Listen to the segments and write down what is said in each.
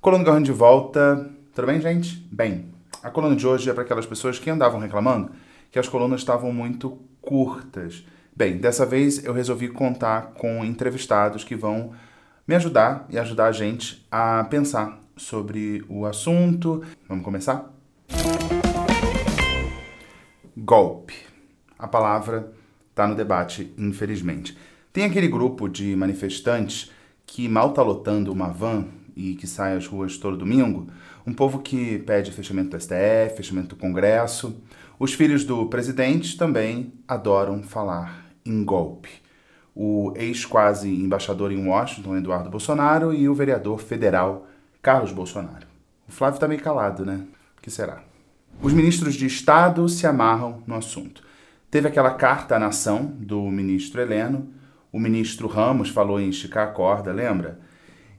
Coluna Garrão de volta. Tudo bem, gente? Bem, a coluna de hoje é para aquelas pessoas que andavam reclamando que as colunas estavam muito curtas. Bem, dessa vez eu resolvi contar com entrevistados que vão me ajudar e ajudar a gente a pensar sobre o assunto. Vamos começar? Golpe. A palavra está no debate, infelizmente. Tem aquele grupo de manifestantes que mal está lotando uma van e que sai às ruas todo domingo, um povo que pede fechamento do STF, fechamento do Congresso. Os filhos do presidente também adoram falar em golpe. O ex-quase embaixador em Washington, Eduardo Bolsonaro, e o vereador federal Carlos Bolsonaro. O Flávio está meio calado, né? O que será? Os ministros de Estado se amarram no assunto. Teve aquela carta à nação do ministro Heleno, o ministro Ramos falou em esticar a corda, lembra?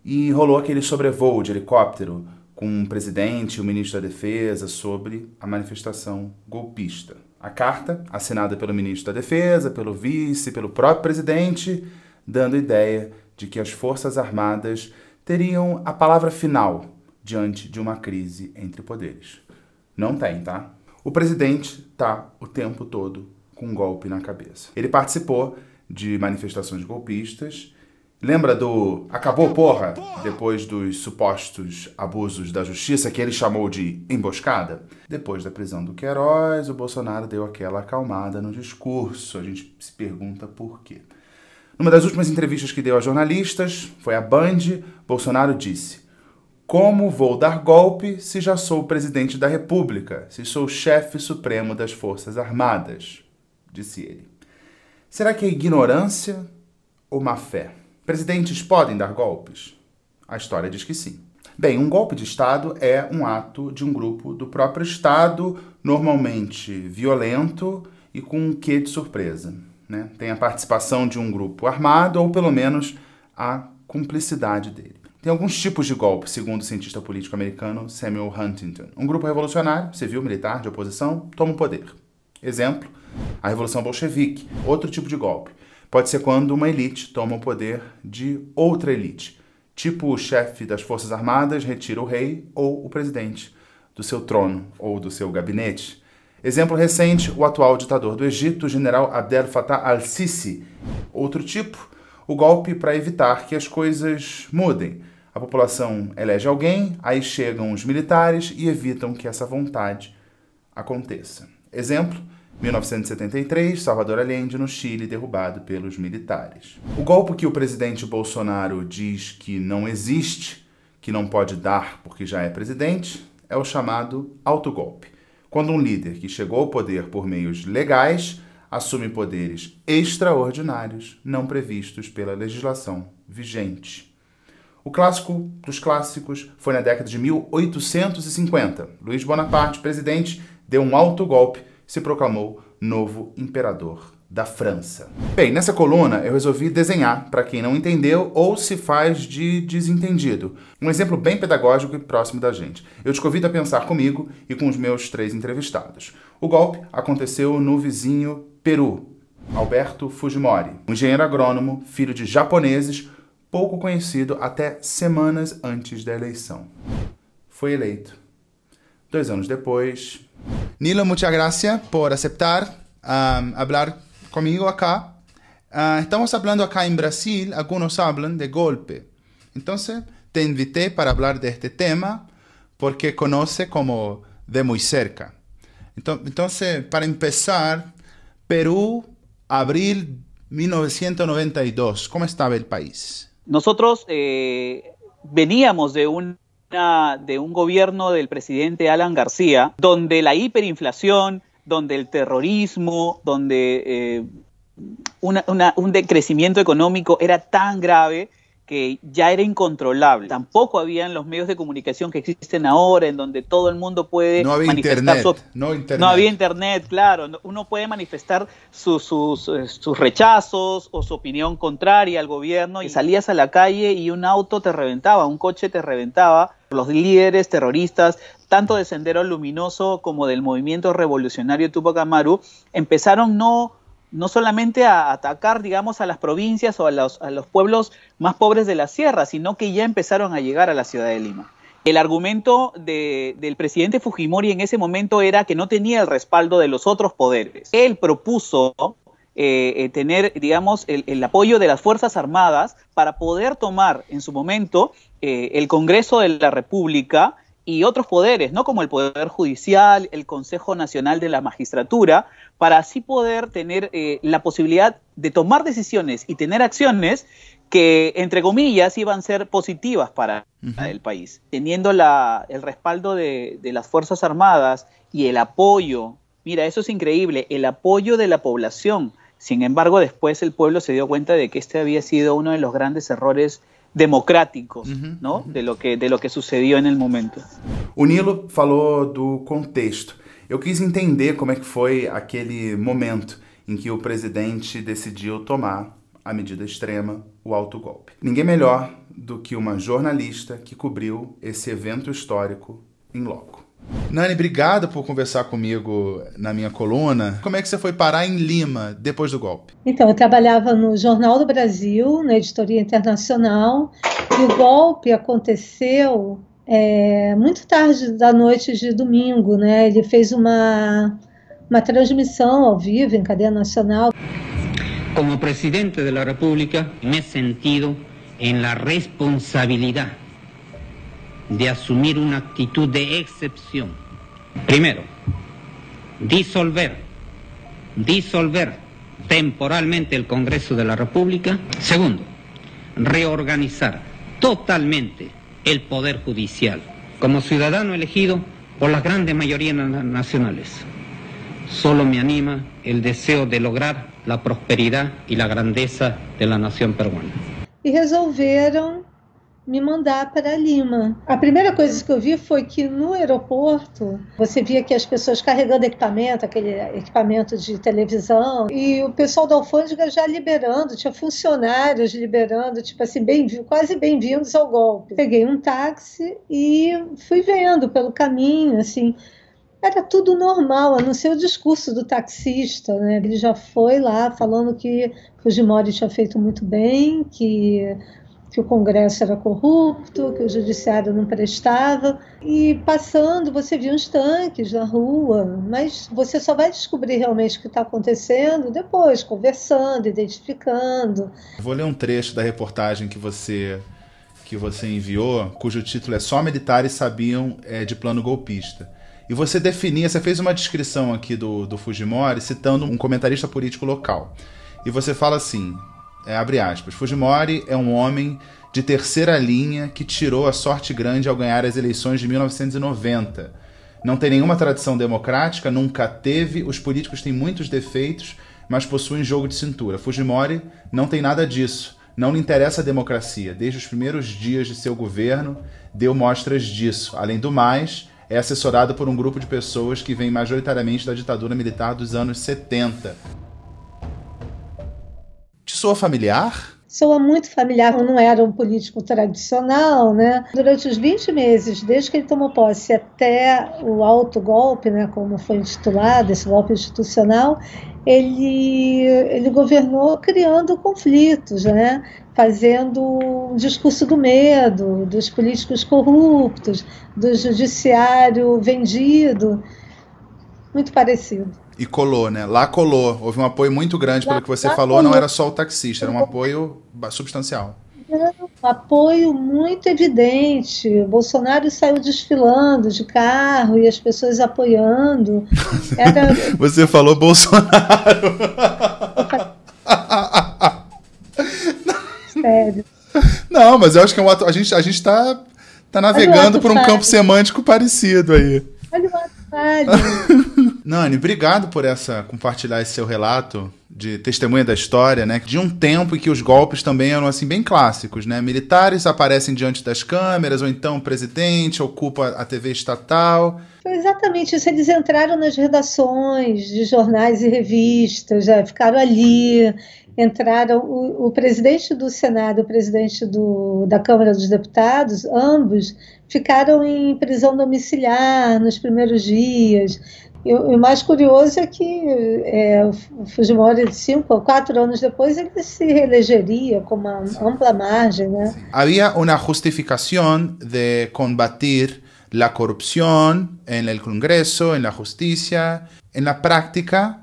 E rolou aquele sobrevoo de helicóptero com o presidente e o ministro da Defesa sobre a manifestação golpista. A carta, assinada pelo ministro da Defesa, pelo vice, pelo próprio presidente, dando ideia de que as Forças Armadas teriam a palavra final diante de uma crise entre poderes. Não tem, tá? O presidente tá o tempo todo com um golpe na cabeça. Ele participou de manifestações golpistas. Lembra do acabou porra depois dos supostos abusos da justiça que ele chamou de emboscada? Depois da prisão do Queiroz, o Bolsonaro deu aquela acalmada no discurso. A gente se pergunta por quê. Numa das últimas entrevistas que deu a jornalistas, foi a Band, Bolsonaro disse: Como vou dar golpe se já sou presidente da República, se sou chefe supremo das Forças Armadas? disse ele. Será que é ignorância ou má fé? Presidentes podem dar golpes? A história diz que sim. Bem, um golpe de Estado é um ato de um grupo do próprio Estado, normalmente violento e com um quê de surpresa. Né? Tem a participação de um grupo armado ou, pelo menos, a cumplicidade dele. Tem alguns tipos de golpe, segundo o cientista político americano Samuel Huntington. Um grupo revolucionário, civil, militar, de oposição, toma o poder. Exemplo, a Revolução Bolchevique, outro tipo de golpe. Pode ser quando uma elite toma o poder de outra elite, tipo o chefe das Forças Armadas retira o rei ou o presidente do seu trono ou do seu gabinete. Exemplo recente, o atual ditador do Egito, o general Abdel Fattah al-Sisi. Outro tipo, o golpe para evitar que as coisas mudem. A população elege alguém, aí chegam os militares e evitam que essa vontade aconteça. Exemplo, 1973, Salvador Allende, no Chile, derrubado pelos militares. O golpe que o presidente Bolsonaro diz que não existe, que não pode dar porque já é presidente, é o chamado autogolpe. Quando um líder que chegou ao poder por meios legais assume poderes extraordinários não previstos pela legislação vigente. O clássico dos clássicos foi na década de 1850. Luiz Bonaparte, presidente, deu um autogolpe se proclamou novo imperador da França. Bem, nessa coluna eu resolvi desenhar para quem não entendeu ou se faz de desentendido. Um exemplo bem pedagógico e próximo da gente. Eu te convido a pensar comigo e com os meus três entrevistados. O golpe aconteceu no vizinho Peru. Alberto Fujimori, um engenheiro agrônomo, filho de japoneses, pouco conhecido até semanas antes da eleição. Foi eleito. Dois anos depois, Nilo, muchas gracias por aceptar um, hablar conmigo acá. Uh, estamos hablando acá en Brasil, algunos hablan de golpe. Entonces, te invité para hablar de este tema porque conoce como de muy cerca. Entonces, para empezar, Perú, abril 1992, ¿cómo estaba el país? Nosotros eh, veníamos de un de un gobierno del presidente Alan García, donde la hiperinflación, donde el terrorismo, donde eh, un decrecimiento económico era tan grave que ya era incontrolable. Tampoco habían los medios de comunicación que existen ahora, en donde todo el mundo puede no había manifestar internet, no, internet. no había internet, claro. Uno puede manifestar sus, sus, eh, sus, rechazos o su opinión contraria al gobierno y salías a la calle y un auto te reventaba, un coche te reventaba. Los líderes terroristas, tanto de Sendero Luminoso como del movimiento revolucionario Tupac Amaru, empezaron no no solamente a atacar, digamos, a las provincias o a los, a los pueblos más pobres de la sierra, sino que ya empezaron a llegar a la ciudad de Lima. El argumento del presidente Fujimori en ese momento era que no tenía el respaldo de los otros poderes. Él propuso eh, eh, tener, digamos, el, apoyo de las Fuerzas Armadas para poder tomar en su momento eh, el Congreso de la República y otros poderes, ¿no? Como el Poder Judicial, el Consejo Nacional de la Magistratura, para así poder tener la posibilidad de tomar decisiones y tener acciones que, entre comillas, iban a ser positivas para el país. Teniendo la, el respaldo de, de, las Fuerzas Armadas y el apoyo, mira, eso es increíble, el apoyo de la población. Sin embargo, después el pueblo se dio cuenta de que este había sido uno de los grandes errores democráticos, ¿no? De lo que de lo que sucedió en el momento. O Nilo falou do contexto. Eu quis entender como é que foi aquele momento em que o presidente decidiu tomar a medida extrema, o autogolpe. Ninguém melhor do que uma jornalista que cobriu esse evento histórico em loco. Nani, obrigado por conversar comigo na minha coluna. Como é que você foi parar em Lima depois do golpe? Então, eu trabalhava no Jornal do Brasil, na editoria internacional, e o golpe aconteceu é, muito tarde da noite de domingo, né? Ele fez uma, uma transmissão ao vivo em cadeia nacional. Como presidente de la República, me he sentido en la responsabilidad de asumir una actitud de excepción. Primero, disolver, disolver temporalmente el Congreso de la República. Segundo, reorganizar totalmente el Poder Judicial como ciudadano elegido por las grandes mayorías nacionales. Solo me anima el deseo de lograr la prosperidad y la grandeza de la nación peruana. Y resolveram me mandar para Lima. A primeira coisa que eu vi foi que no aeroporto você via que as pessoas carregando equipamento, aquele equipamento de televisão, e o pessoal da alfândega já liberando, tinha funcionários liberando, tipo assim, bem, quase bem-vindos ao golpe. Peguei um táxi e fui vendo pelo caminho, assim, era tudo normal, a não ser o discurso do taxista, né? Ele já foi lá falando que Fujimori tinha feito muito bem, que que o Congresso era corrupto, que o Judiciário não prestava. E passando, você via uns tanques na rua, mas você só vai descobrir realmente o que está acontecendo depois, conversando, identificando. Vou ler um trecho da reportagem que você que você enviou, cujo título é Só Militares Sabiam é, de Plano Golpista. E você definia, você fez uma descrição aqui do, do Fujimori citando um comentarista político local. E você fala assim: é, abre aspas, Fujimori é um homem de terceira linha que tirou a sorte grande ao ganhar as eleições de 1990. Não tem nenhuma tradição democrática, nunca teve, os políticos têm muitos defeitos, mas possuem jogo de cintura. Fujimori não tem nada disso. Não lhe interessa a democracia. Desde os primeiros dias de seu governo, deu mostras disso. Além do mais, é assessorado por um grupo de pessoas que vem majoritariamente da ditadura militar dos anos 70 soa familiar? Soa muito familiar, não era um político tradicional, né? Durante os 20 meses, desde que ele tomou posse até o alto golpe, né, como foi intitulado, esse golpe institucional, ele, ele governou criando conflitos, né? fazendo um discurso do medo, dos políticos corruptos, do judiciário vendido, muito parecido e colou, né? Lá colou. Houve um apoio muito grande pelo que você falou, colou. não era só o taxista, era um apoio substancial. Um apoio muito evidente. O Bolsonaro saiu desfilando de carro e as pessoas apoiando. Era... Você falou Bolsonaro. Sério. Não, mas eu acho que é um ato... a gente a gente está tá navegando por um campo semântico parecido aí. Olha o ato Nani, obrigado por essa compartilhar esse seu relato de testemunha da história, né? De um tempo em que os golpes também eram assim bem clássicos, né? Militares aparecem diante das câmeras ou então o presidente ocupa a TV estatal. Foi exatamente isso. Eles entraram nas redações de jornais e revistas, já ficaram ali, entraram o, o presidente do Senado, o presidente do, da Câmara dos Deputados, ambos ficaram em prisão domiciliar nos primeiros dias. E o mais curioso é que é, o Fujimori, cinco ou quatro anos depois, ele se reelegeria com uma ampla margem. Né? Havia uma justificação de combater a corrupção no Congresso, na Justiça. Na prática,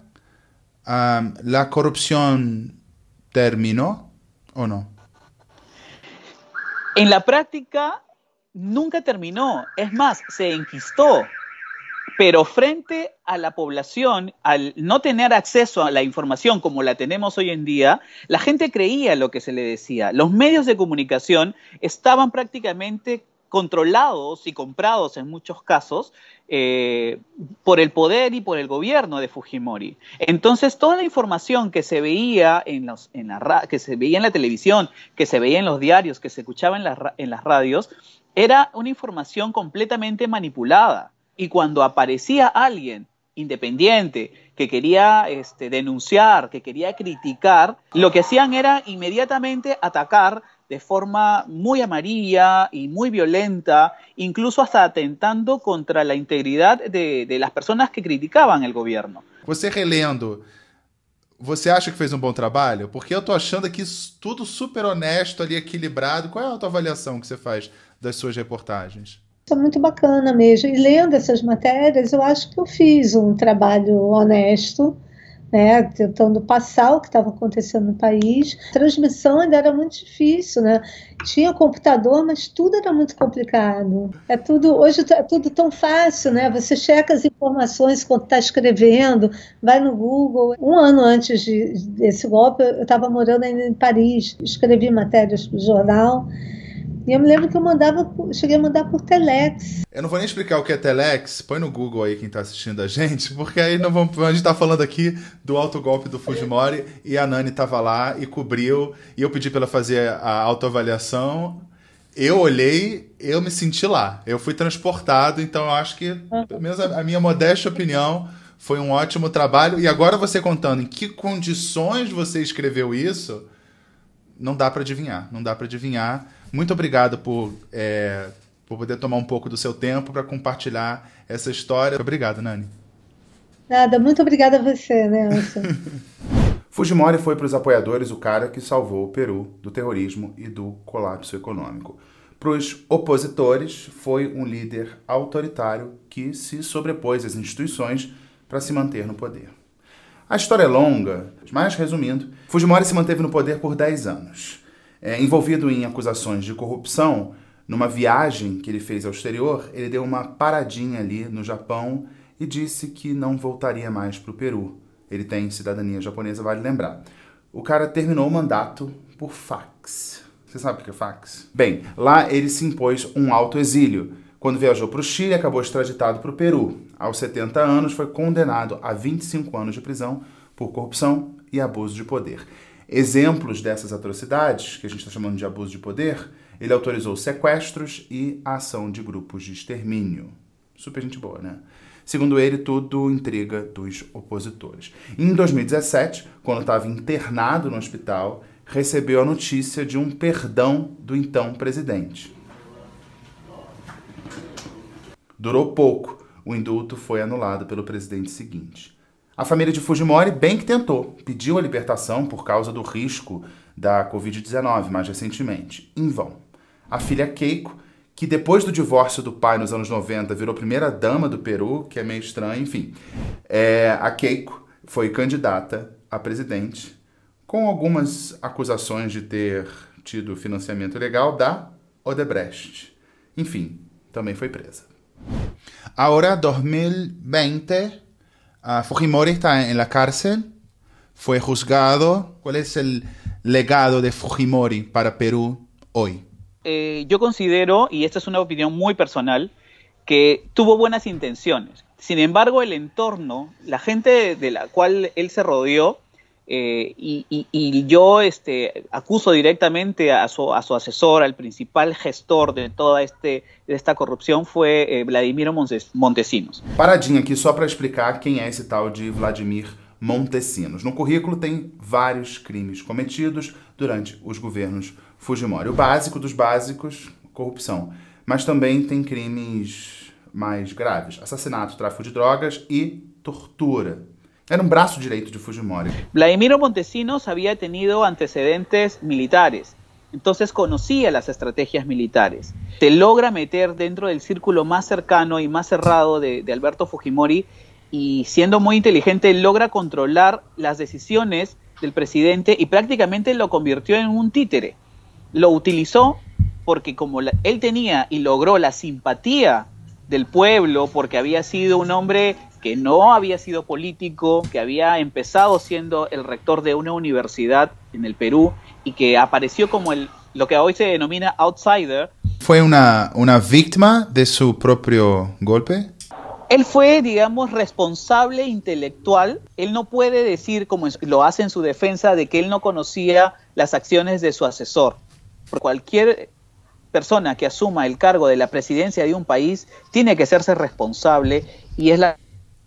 um, a corrupção terminou ou não? En la práctica nunca terminó, es más, se enquistó. Pero frente a la población, al no tener acceso a la información como la tenemos hoy en día, la gente creía lo que se le decía. Los medios de comunicación estaban prácticamente controlados y comprados en muchos casos eh, por el poder y por el gobierno de Fujimori. Entonces, toda la información que se veía en, la, que se veía en la televisión, que se veía en los diarios, que se escuchaba en, en las radios, era una información completamente manipulada. Y cuando aparecía alguien independiente que quería este, denunciar, que quería criticar, lo que hacían era inmediatamente atacar de forma muy amarilla y muy violenta, incluso hasta atentando contra la integridad de, las personas que criticaban el gobierno. Você relendo, você acha que fez um bom trabalho? Porque eu tô achando aqui tudo super honesto ali, equilibrado. Qual é a autoavaliação que você faz das suas reportagens? É muito bacana mesmo. E lendo essas matérias, eu acho que eu fiz um trabalho honesto, né, tentando passar o que estava acontecendo no país. A transmissão ainda era muito difícil, né? Tinha computador, mas tudo era muito complicado. É tudo hoje é tudo tão fácil, né? Você checa as informações quando está escrevendo, vai no Google. Um ano antes de, desse golpe, eu estava morando ainda em Paris, escrevi matérias para o jornal. E eu me lembro que eu mandava, cheguei a mandar por Telex. Eu não vou nem explicar o que é Telex, põe no Google aí quem está assistindo a gente, porque aí não vamos, a gente está falando aqui do alto golpe do Fujimori e a Nani estava lá e cobriu, e eu pedi para ela fazer a autoavaliação. Eu olhei, eu me senti lá. Eu fui transportado, então eu acho que, pelo menos a, a minha modesta opinião, foi um ótimo trabalho. E agora você contando em que condições você escreveu isso, não dá para adivinhar. Não dá para adivinhar. Muito obrigado por, é, por poder tomar um pouco do seu tempo para compartilhar essa história. Obrigado, Nani. Nada, muito obrigada a você, Nelson. Fujimori foi para os apoiadores o cara que salvou o Peru do terrorismo e do colapso econômico. Para os opositores, foi um líder autoritário que se sobrepôs às instituições para se manter no poder. A história é longa, mas resumindo, Fujimori se manteve no poder por 10 anos é, envolvido em acusações de corrupção, numa viagem que ele fez ao exterior, ele deu uma paradinha ali no Japão e disse que não voltaria mais para o Peru. Ele tem cidadania japonesa, vale lembrar. O cara terminou o mandato por fax. Você sabe o que é fax? Bem, lá ele se impôs um alto exílio. Quando viajou para o Chile, acabou extraditado para o Peru. Aos 70 anos, foi condenado a 25 anos de prisão por corrupção e abuso de poder. Exemplos dessas atrocidades, que a gente está chamando de abuso de poder, ele autorizou sequestros e a ação de grupos de extermínio. Super gente boa, né? Segundo ele, tudo intriga dos opositores. Em 2017, quando estava internado no hospital, recebeu a notícia de um perdão do então presidente. Durou pouco. O indulto foi anulado pelo presidente seguinte. A família de Fujimori bem que tentou, pediu a libertação por causa do risco da Covid-19 mais recentemente, em vão. A filha Keiko, que depois do divórcio do pai nos anos 90 virou primeira dama do Peru, que é meio estranho, enfim. É, a Keiko foi candidata a presidente com algumas acusações de ter tido financiamento ilegal da Odebrecht. Enfim, também foi presa. Agora, 2020 Uh, Fujimori está en la cárcel, fue juzgado. ¿Cuál es el legado de Fujimori para Perú hoy? Eh, yo considero, y esta es una opinión muy personal, que tuvo buenas intenciones. Sin embargo, el entorno, la gente de la cual él se rodeó, eh, y, y, y, yo este, acuso directamente a su, a su, asesor, al principal gestor de toda este, de esta corrupção foi eh, Vladimir Montesinos. Paradinha aqui só para explicar quem é esse tal de Vladimir Montesinos. No currículo tem vários crimes cometidos durante os governos Fujimori. O básico dos básicos, corrupção. Mas também tem crimes mais graves: assassinato, tráfico de drogas e tortura. Era um braço direito de Fujimori. Vladimiro Montesinos había tenido antecedentes militares, entonces conocía las estrategias militares. Se logra meter dentro del círculo más cercano y más cerrado de, Alberto Fujimori y siendo muy inteligente logra controlar las decisiones del presidente y prácticamente lo convirtió en un títere. Lo utilizó porque como él tenía y logró la simpatía del pueblo, porque había sido un hombre que no había sido político, que había empezado siendo el rector de una universidad en el Perú y que apareció como el, lo que hoy se denomina outsider. ¿Fue una, una víctima de su propio golpe? Él fue, digamos, responsable intelectual. Él no puede decir, como lo hace en su defensa, de que él no conocía las acciones de su asesor. Por cualquier persona que asuma el cargo de la presidencia de un país tiene que hacerse responsable y es la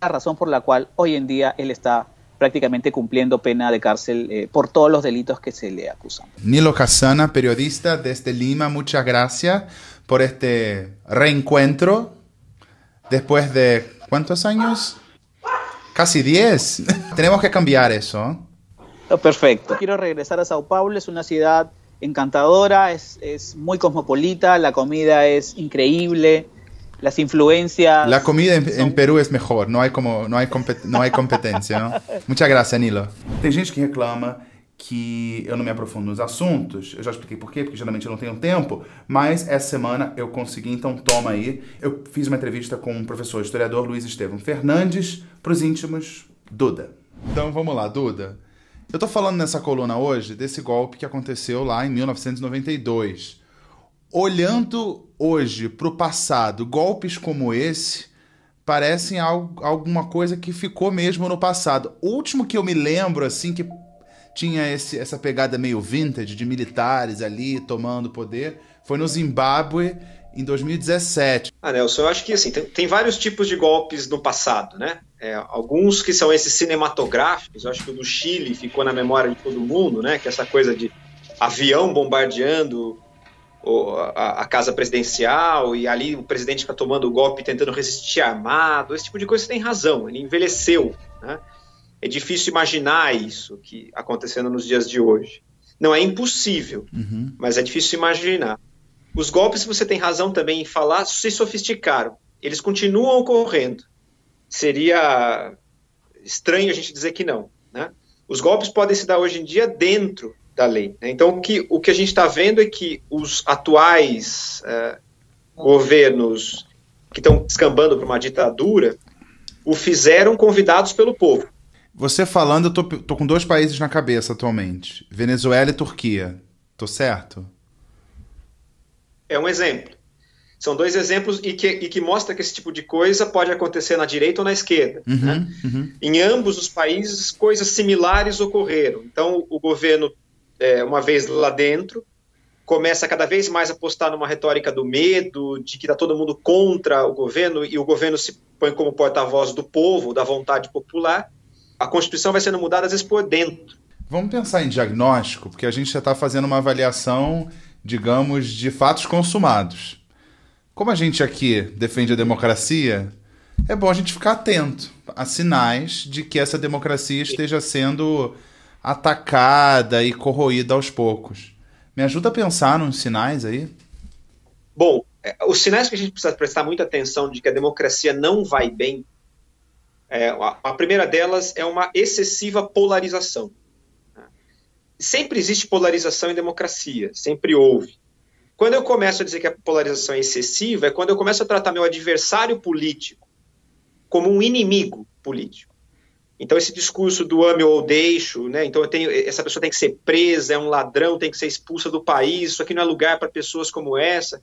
razón por la cual hoy en día él está prácticamente cumpliendo pena de cárcel eh, por todos los delitos que se le acusan. Nilo Casana, periodista desde Lima, muchas gracias por este reencuentro después de ¿cuántos años? Casi 10. Tenemos que cambiar eso. Perfecto. Quiero regresar a Sao Paulo, es una ciudad encantadora, es, es muy cosmopolita, la comida es increíble, las influencias. La comida en, en, Perú es mejor, no hay como no hay não hay competencia, ¿no? Muchas gracias, Nilo. Tem gente que reclama que eu não me aprofundo nos assuntos. Eu já expliquei por quê, porque geralmente eu não tenho tempo. Mas essa semana eu consegui, então toma aí. Eu fiz uma entrevista com o professor historiador Luiz Estevam Fernandes, para os íntimos, Duda. Então vamos lá, Duda. Eu tô falando nessa coluna hoje desse golpe que aconteceu lá em 1992. Olhando hoje para o passado, golpes como esse parecem alguma coisa que ficou mesmo no passado. O último que eu me lembro, assim, que tinha esse, essa pegada meio vintage de militares ali tomando poder. Foi no Zimbábue em 2017. Ah, Nelson, eu acho que assim, tem, tem vários tipos de golpes no passado, né? É, alguns que são esses cinematográficos, eu acho que o do Chile ficou na memória de todo mundo, né? Que é essa coisa de avião bombardeando a, a, casa presidencial e ali o presidente fica tomando o golpe tentando resistir armado, esse tipo de coisa você tem razão, ele envelheceu, né? É difícil imaginar isso que acontecendo nos dias de hoje. Não é impossível, uhum. mas é difícil imaginar. Os golpes, você tem razão também em falar, se sofisticaram. Eles continuam ocorrendo. Seria estranho a gente dizer que não. Né? Os golpes podem se dar hoje em dia dentro da lei. Né? Então, o que, o que a gente está vendo é que os atuais uh, governos que estão descambando para uma ditadura o fizeram convidados pelo povo. Você falando, eu tô, tô com dois países na cabeça atualmente: Venezuela e Turquia. Tô certo? É um exemplo. São dois exemplos e que, e que mostra que esse tipo de coisa pode acontecer na direita ou na esquerda. Uhum, né? uhum. Em ambos os países, coisas similares ocorreram. Então, o governo, é, uma vez lá dentro, começa cada vez mais a apostar numa retórica do medo, de que está todo mundo contra o governo, e o governo se põe como porta-voz do povo, da vontade popular a Constituição vai sendo mudada, às vezes, por dentro. Vamos pensar em diagnóstico, porque a gente já está fazendo uma avaliação, digamos, de fatos consumados. Como a gente aqui defende a democracia, é bom a gente ficar atento a sinais de que essa democracia esteja sendo atacada e corroída aos poucos. Me ajuda a pensar nos sinais aí? Bom, é, os sinais que a gente precisa prestar muita atenção de que a democracia não vai bem é, a primeira delas é uma excessiva polarização. Sempre existe polarização em democracia, sempre houve. Quando eu começo a dizer que a polarização é excessiva, é quando eu começo a tratar meu adversário político como um inimigo político. Então esse discurso do ame ou deixo, né? Então tenho, essa pessoa tem que ser presa, é um ladrão, tem que ser expulsa do país, isso aqui não é lugar para pessoas como essa.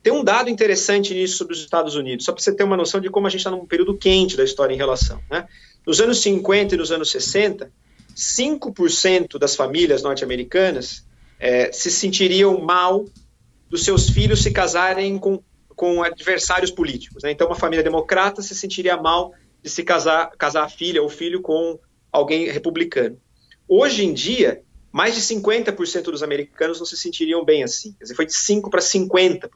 Tem um dado interessante nisso sobre os Estados Unidos, só para você ter uma noção de como a gente está num período quente da história em relação. Né? Nos anos 50 e nos anos 60, 5% das famílias norte-americanas é, se sentiriam mal dos seus filhos se casarem com, com adversários políticos. Né? Então, uma família democrata se sentiria mal de se casar, casar a filha ou filho com alguém republicano. Hoje em dia, mais de 50% dos americanos não se sentiriam bem assim. Quer dizer, foi de 5% para 50%.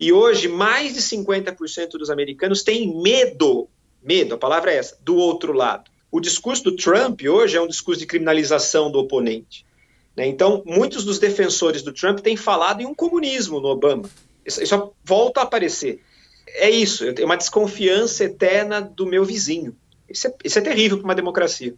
E hoje, mais de 50% dos americanos têm medo Medo, a palavra é essa, do outro lado. O discurso do Trump hoje é um discurso de criminalização do oponente. Né? Então, muitos dos defensores do Trump têm falado em um comunismo no Obama. Isso, isso volta a aparecer. É isso, eu tenho uma desconfiança eterna do meu vizinho. Isso é, isso é terrível para uma democracia.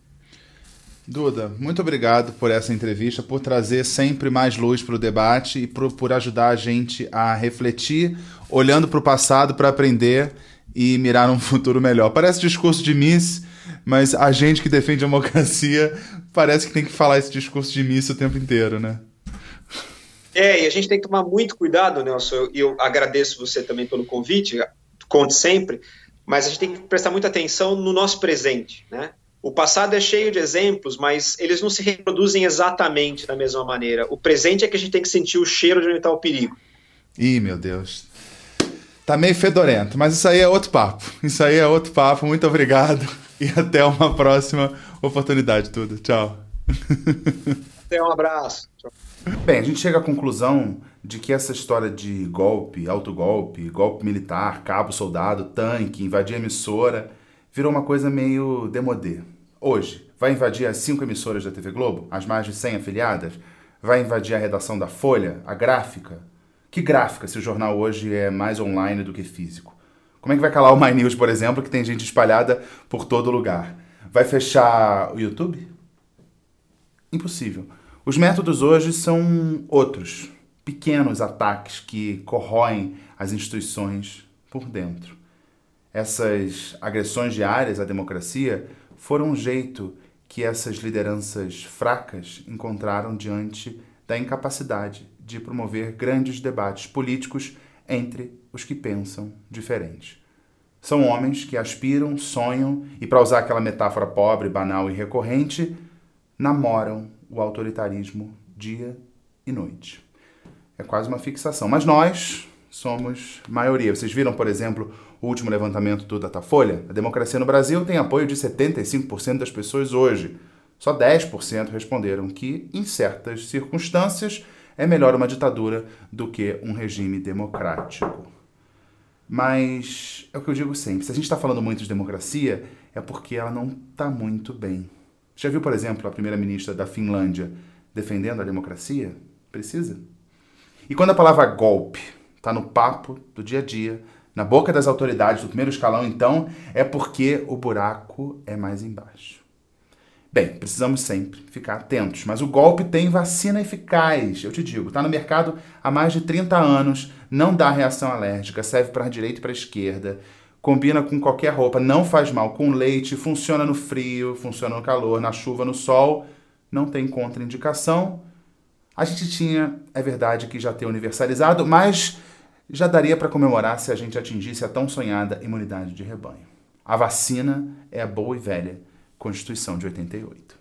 Duda, muito obrigado por essa entrevista, por trazer sempre mais luz para o debate e por, por ajudar a gente a refletir, olhando para o passado para aprender e mirar um futuro melhor. Parece discurso de Miss, mas a gente que defende a democracia parece que tem que falar esse discurso de Miss o tempo inteiro, né? É, e a gente tem que tomar muito cuidado, Nelson. E eu, eu agradeço você também pelo convite, conte sempre, mas a gente tem que prestar muita atenção no nosso presente, né? O passado é cheio de exemplos, mas eles não se reproduzem exatamente da mesma maneira. O presente é que a gente tem que sentir o cheiro de onde está o perigo. Ih, meu Deus. Tá meio fedorento, mas isso aí é outro papo. Isso aí é outro papo. Muito obrigado e até uma próxima oportunidade, tudo. Tchau. Até um abraço. Tchau. Bem, a gente chega à conclusão de que essa história de golpe, autogolpe, golpe militar, cabo soldado, tanque, invadir emissora, virou uma coisa meio demodê. Hoje, vai invadir as cinco emissoras da TV Globo, as mais de 100 afiliadas? Vai invadir a redação da Folha, a gráfica? Que gráfica se o jornal hoje é mais online do que físico? Como é que vai calar o My News, por exemplo, que tem gente espalhada por todo lugar? Vai fechar o YouTube? Impossível. Os métodos hoje são outros, pequenos ataques que corroem as instituições por dentro. Essas agressões diárias à democracia foram um jeito que essas lideranças fracas encontraram diante da incapacidade de promover grandes debates políticos entre os que pensam diferente. São homens que aspiram, sonham e, para usar aquela metáfora pobre, banal e recorrente, namoram o autoritarismo dia e noite. É quase uma fixação. Mas nós somos maioria. Vocês viram, por exemplo, o último levantamento do Datafolha, a democracia no Brasil tem apoio de 75% das pessoas hoje. Só 10% responderam que, em certas circunstâncias, é melhor uma ditadura do que um regime democrático. Mas é o que eu digo sempre: se a gente está falando muito de democracia, é porque ela não está muito bem. Já viu, por exemplo, a primeira-ministra da Finlândia defendendo a democracia? Precisa. E quando a palavra golpe está no papo do dia a dia, na boca das autoridades do primeiro escalão, então, é porque o buraco é mais embaixo. Bem, precisamos sempre ficar atentos, mas o golpe tem vacina eficaz, eu te digo, está no mercado há mais de 30 anos, não dá reação alérgica, serve para a direita e para a esquerda, combina com qualquer roupa, não faz mal com leite, funciona no frio, funciona no calor, na chuva, no sol, não tem contraindicação. A gente tinha, é verdade, que já ter universalizado, mas já daria para comemorar se a gente atingisse a tão sonhada imunidade de rebanho. A vacina é a boa e velha Constituição de 88.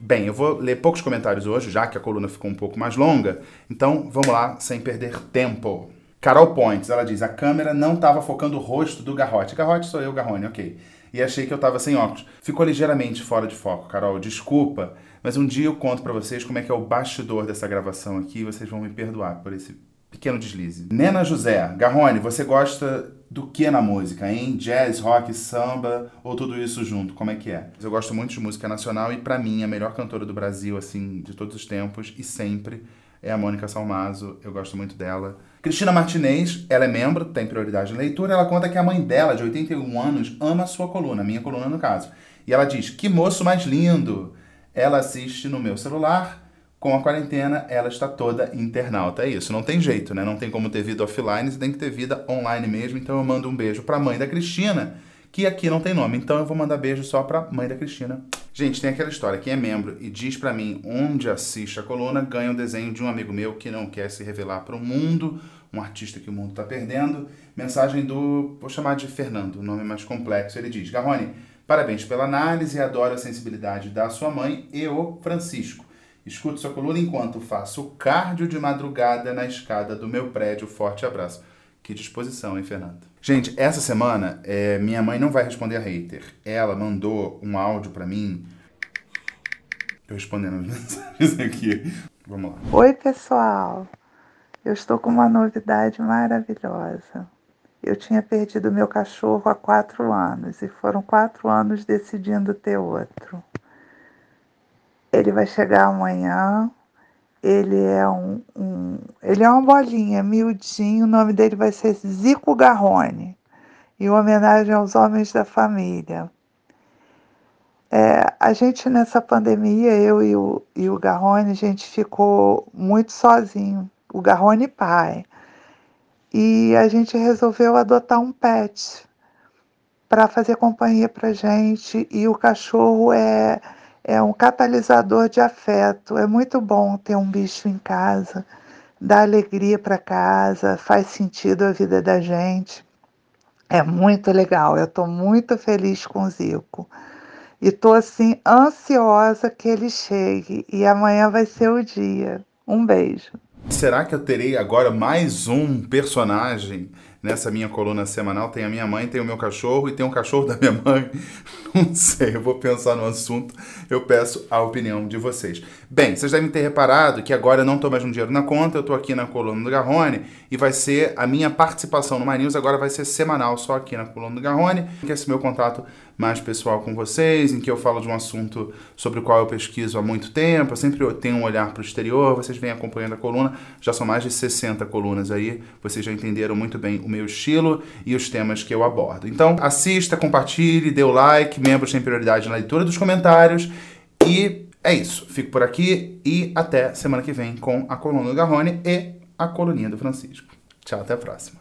Bem, eu vou ler poucos comentários hoje, já que a coluna ficou um pouco mais longa, então vamos lá, sem perder tempo. Carol Points, ela diz: a câmera não estava focando o rosto do Garrote. Garrote sou eu, Garrone, ok. E achei que eu estava sem óculos. Ficou ligeiramente fora de foco, Carol, desculpa. Mas um dia eu conto para vocês como é que é o bastidor dessa gravação aqui e vocês vão me perdoar por esse pequeno deslize. Nena José, Garrone, você gosta do que na música, hein? Jazz, rock, samba ou tudo isso junto? Como é que é? Eu gosto muito de música nacional e para mim a melhor cantora do Brasil, assim, de todos os tempos e sempre é a Mônica Salmazo. Eu gosto muito dela. Cristina Martinez, ela é membro, tem prioridade em leitura. Ela conta que a mãe dela, de 81 anos, ama sua coluna, minha coluna no caso. E ela diz: Que moço mais lindo! Ela assiste no meu celular. Com a quarentena, ela está toda internauta. É isso, não tem jeito, né? Não tem como ter vida offline, você tem que ter vida online mesmo. Então eu mando um beijo para a mãe da Cristina, que aqui não tem nome. Então eu vou mandar beijo só para mãe da Cristina. Gente, tem aquela história: quem é membro e diz para mim onde assiste a coluna, ganha um desenho de um amigo meu que não quer se revelar para o mundo, um artista que o mundo está perdendo. Mensagem do, vou chamar de Fernando, o nome mais complexo. Ele diz: Garrone, Parabéns pela análise, adoro a sensibilidade da sua mãe e o Francisco. Escuto sua coluna enquanto faço cardio de madrugada na escada do meu prédio. Forte abraço. Que disposição, hein, Fernando? Gente, essa semana é, minha mãe não vai responder a hater. Ela mandou um áudio para mim. Eu respondendo as mensagens aqui. Vamos lá. Oi, pessoal. Eu estou com uma novidade maravilhosa. eu tinha perdido meu cachorro há quatro anos e foram quatro anos decidindo ter outro. Ele vai chegar amanhã. Ele é um, um ele é uma bolinha, miudinho. O nome dele vai ser Zico Garrone, em homenagem aos homens da família. É, a gente nessa pandemia, eu e o, e o Garrone, a gente ficou muito sozinho. O Garrone pai e a gente resolveu adotar um pet para fazer companhia para gente e o cachorro é é um catalisador de afeto. É muito bom ter um bicho em casa, dá alegria para casa, faz sentido a vida da gente. É muito legal. Eu estou muito feliz com o Zico. E estou assim ansiosa que ele chegue e amanhã vai ser o dia. Um beijo. Será que eu terei agora mais um personagem nessa minha coluna semanal? Tem a minha mãe, tem o meu cachorro e tem o cachorro da minha mãe. Não sei, eu vou pensar no assunto. Eu peço a opinião de vocês. Bem, vocês devem ter reparado que agora eu não estou mais um dinheiro na conta, eu estou aqui na coluna do Garrone e vai ser a minha participação no My News agora vai ser semanal, só aqui na coluna do Garrone, que é esse meu contato mais pessoal com vocês, em que eu falo de um assunto sobre o qual eu pesquiso há muito tempo, eu sempre tenho um olhar para o exterior, vocês vêm acompanhando a coluna, já são mais de 60 colunas aí, vocês já entenderam muito bem o meu estilo e os temas que eu abordo. Então, assista, compartilhe, dê o like, membros têm prioridade na leitura dos comentários e é isso. Fico por aqui e até semana que vem com a coluna do Garrone e a coluninha do Francisco. Tchau, até a próxima.